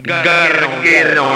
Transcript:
Garguero.